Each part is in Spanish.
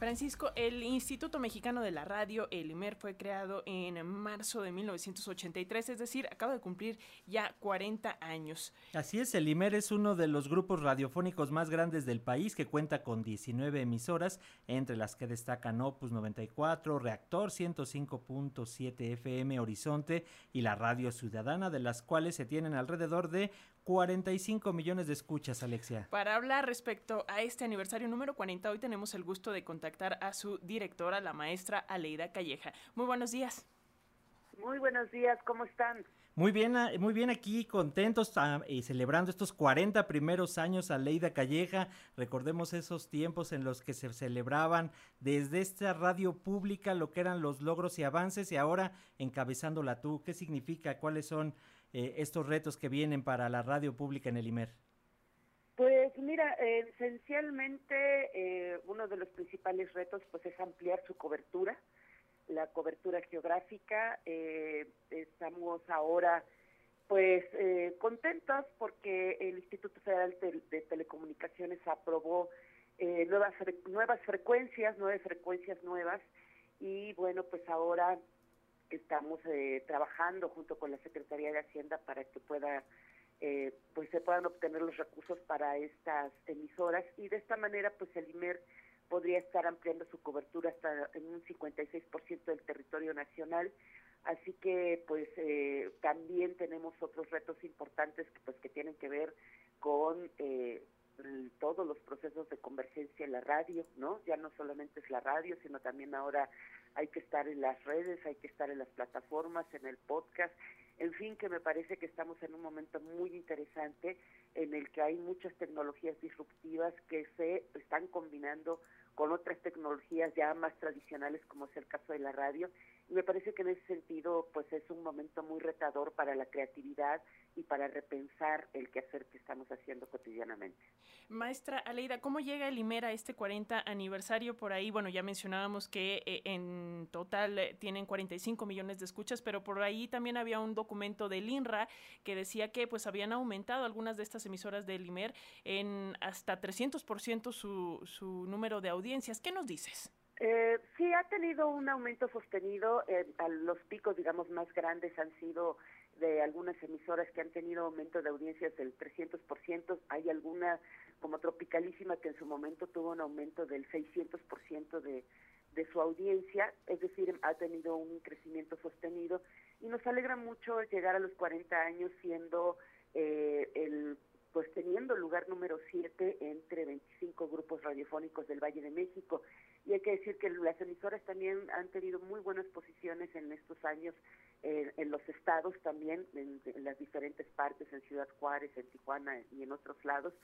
Francisco, el Instituto Mexicano de la Radio, el IMER, fue creado en marzo de 1983, es decir, acaba de cumplir ya 40 años. Así es, el IMER es uno de los grupos radiofónicos más grandes del país que cuenta con 19 emisoras, entre las que destacan Opus 94, Reactor 105.7 FM Horizonte y la Radio Ciudadana, de las cuales se tienen alrededor de 45 millones de escuchas, Alexia. Para hablar respecto a este aniversario número 40, hoy tenemos el gusto de contactar a su directora, la maestra Aleida Calleja. Muy buenos días. Muy buenos días, ¿cómo están? Muy bien, ah, muy bien aquí, contentos ah, y celebrando estos 40 primeros años a Leida Calleja. Recordemos esos tiempos en los que se celebraban desde esta radio pública lo que eran los logros y avances y ahora encabezándola tú. ¿Qué significa? ¿Cuáles son eh, estos retos que vienen para la radio pública en el IMER? Pues mira, esencialmente eh, uno de los principales retos pues es ampliar su cobertura la cobertura geográfica. Eh, estamos ahora pues eh, contentos porque el Instituto Federal de, Telecomunicaciones aprobó eh, nuevas nuevas frecuencias, nueve frecuencias nuevas y bueno pues ahora estamos eh, trabajando junto con la Secretaría de Hacienda para que pueda pues se puedan obtener los recursos para estas emisoras y de esta manera pues el IMER podría estar ampliando su cobertura hasta en un 56% del territorio nacional. Así que pues eh, también tenemos otros retos importantes que pues que tienen que ver con eh, todos los procesos de convergencia en la radio, ¿no? Ya no solamente es la radio, sino también ahora hay que estar en las redes, hay que estar en las plataformas, en el podcast, en fin, que me parece que estamos en un momento muy interesante en el que hay muchas tecnologías disruptivas que se están combinando con otras tecnologías ya más tradicionales como es el caso de la radio me parece que en ese sentido pues es un momento muy retador para la creatividad y para repensar el quehacer que estamos haciendo cotidianamente. Maestra Aleida, ¿cómo llega el IMER a este 40 aniversario por ahí? Bueno, ya mencionábamos que eh, en total eh, tienen 45 millones de escuchas, pero por ahí también había un documento del INRA que decía que pues habían aumentado algunas de estas emisoras del IMER en hasta 300% su, su número de audiencias. ¿Qué nos dices? Eh, sí, ha tenido un aumento sostenido. Eh, a los picos, digamos, más grandes han sido de algunas emisoras que han tenido aumento de audiencias del 300%. Hay alguna, como Tropicalísima, que en su momento tuvo un aumento del 600% de, de su audiencia. Es decir, ha tenido un crecimiento sostenido. Y nos alegra mucho llegar a los 40 años siendo eh, el número 7 entre 25 grupos radiofónicos del Valle de México. Y hay que decir que las emisoras también han tenido muy buenas posiciones en estos años eh, en los estados también, en, las diferentes partes, en Ciudad Juárez, en Tijuana y en otros lados.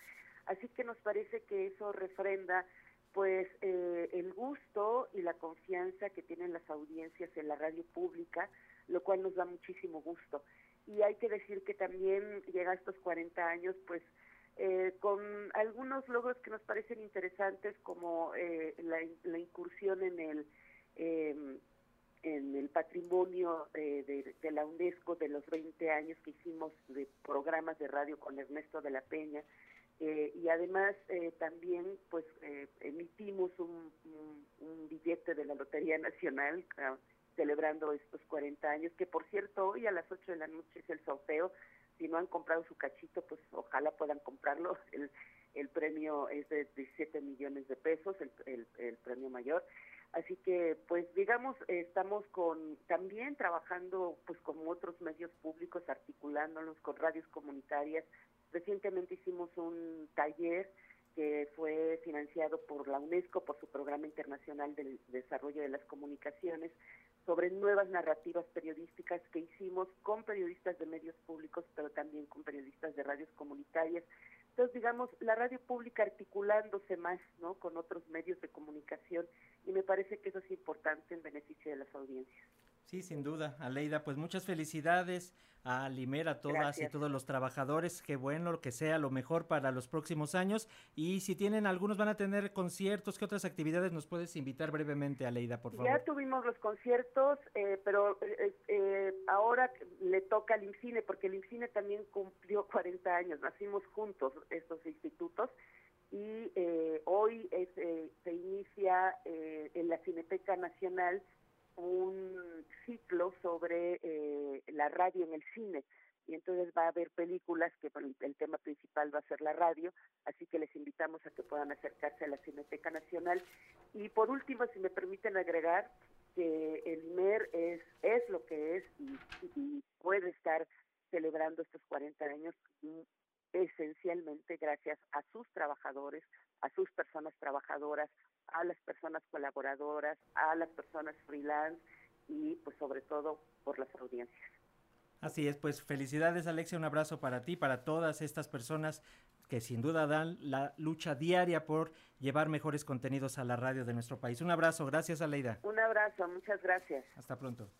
Así que nos parece que eso refrenda pues eh, el gusto y la confianza que tienen las audiencias en la radio pública, lo cual nos da muchísimo gusto y hay que decir que también llega a estos 40 años pues eh, con algunos logros que nos parecen interesantes como eh, la, incursión en el em, en el patrimonio de, la UNESCO de los 20 años que hicimos de programas de radio con Ernesto de la Peña eh, y además también pues emitimos un, un, billete de la Lotería Nacional celebrando estos 40 años, que por cierto hoy a las 8 de la noche es el sorteo, si no han comprado su cachito, pues ojalá puedan comprarlo, el, el premio es de 17 millones de pesos, el, el, premio mayor, así que pues digamos estamos con también trabajando pues con otros medios públicos, articulándonos con radios comunitarias, recientemente hicimos un taller que fue financiado por la UNESCO por su Programa Internacional del Desarrollo de las Comunicaciones, sobre nuevas narrativas periodísticas que hicimos con periodistas de medios públicos, pero también con periodistas de radios comunitarias. Entonces, digamos, la radio pública articulándose más, ¿no? Con otros medios de comunicación y me parece que eso es importante en beneficio de las audiencias. Sí, sin duda, Aleida, pues muchas felicidades a Limer, a todas y todos los trabajadores, qué bueno lo que sea, lo mejor para los próximos años. Y si tienen, algunos van a tener conciertos, ¿qué otras actividades nos puedes invitar brevemente, Aleida, por favor? Ya tuvimos los conciertos, eh, pero eh, eh, ahora le toca al INCINE, porque el INCINE también cumplió 40 años, nacimos juntos estos institutos, y eh, hoy eh, se inicia eh, en la Cineteca Nacional un ciclo sobre la radio en el cine y entonces va a haber películas que el tema principal va a ser la radio, así que les invitamos a que puedan acercarse a la Cineteca Nacional. Y por último, si me permiten agregar que el IMER es, es lo que es y, y puede estar celebrando estos 40 años esencialmente gracias a sus trabajadores, a sus personas trabajadoras, a las personas colaboradoras, a las personas freelance y pues sobre todo por las audiencias. Así es, pues felicidades Alexia, un abrazo para ti, para todas estas personas que sin duda dan la lucha diaria por llevar mejores contenidos a la radio de nuestro país. Un abrazo, gracias Aleida. Un abrazo, muchas gracias. Hasta pronto.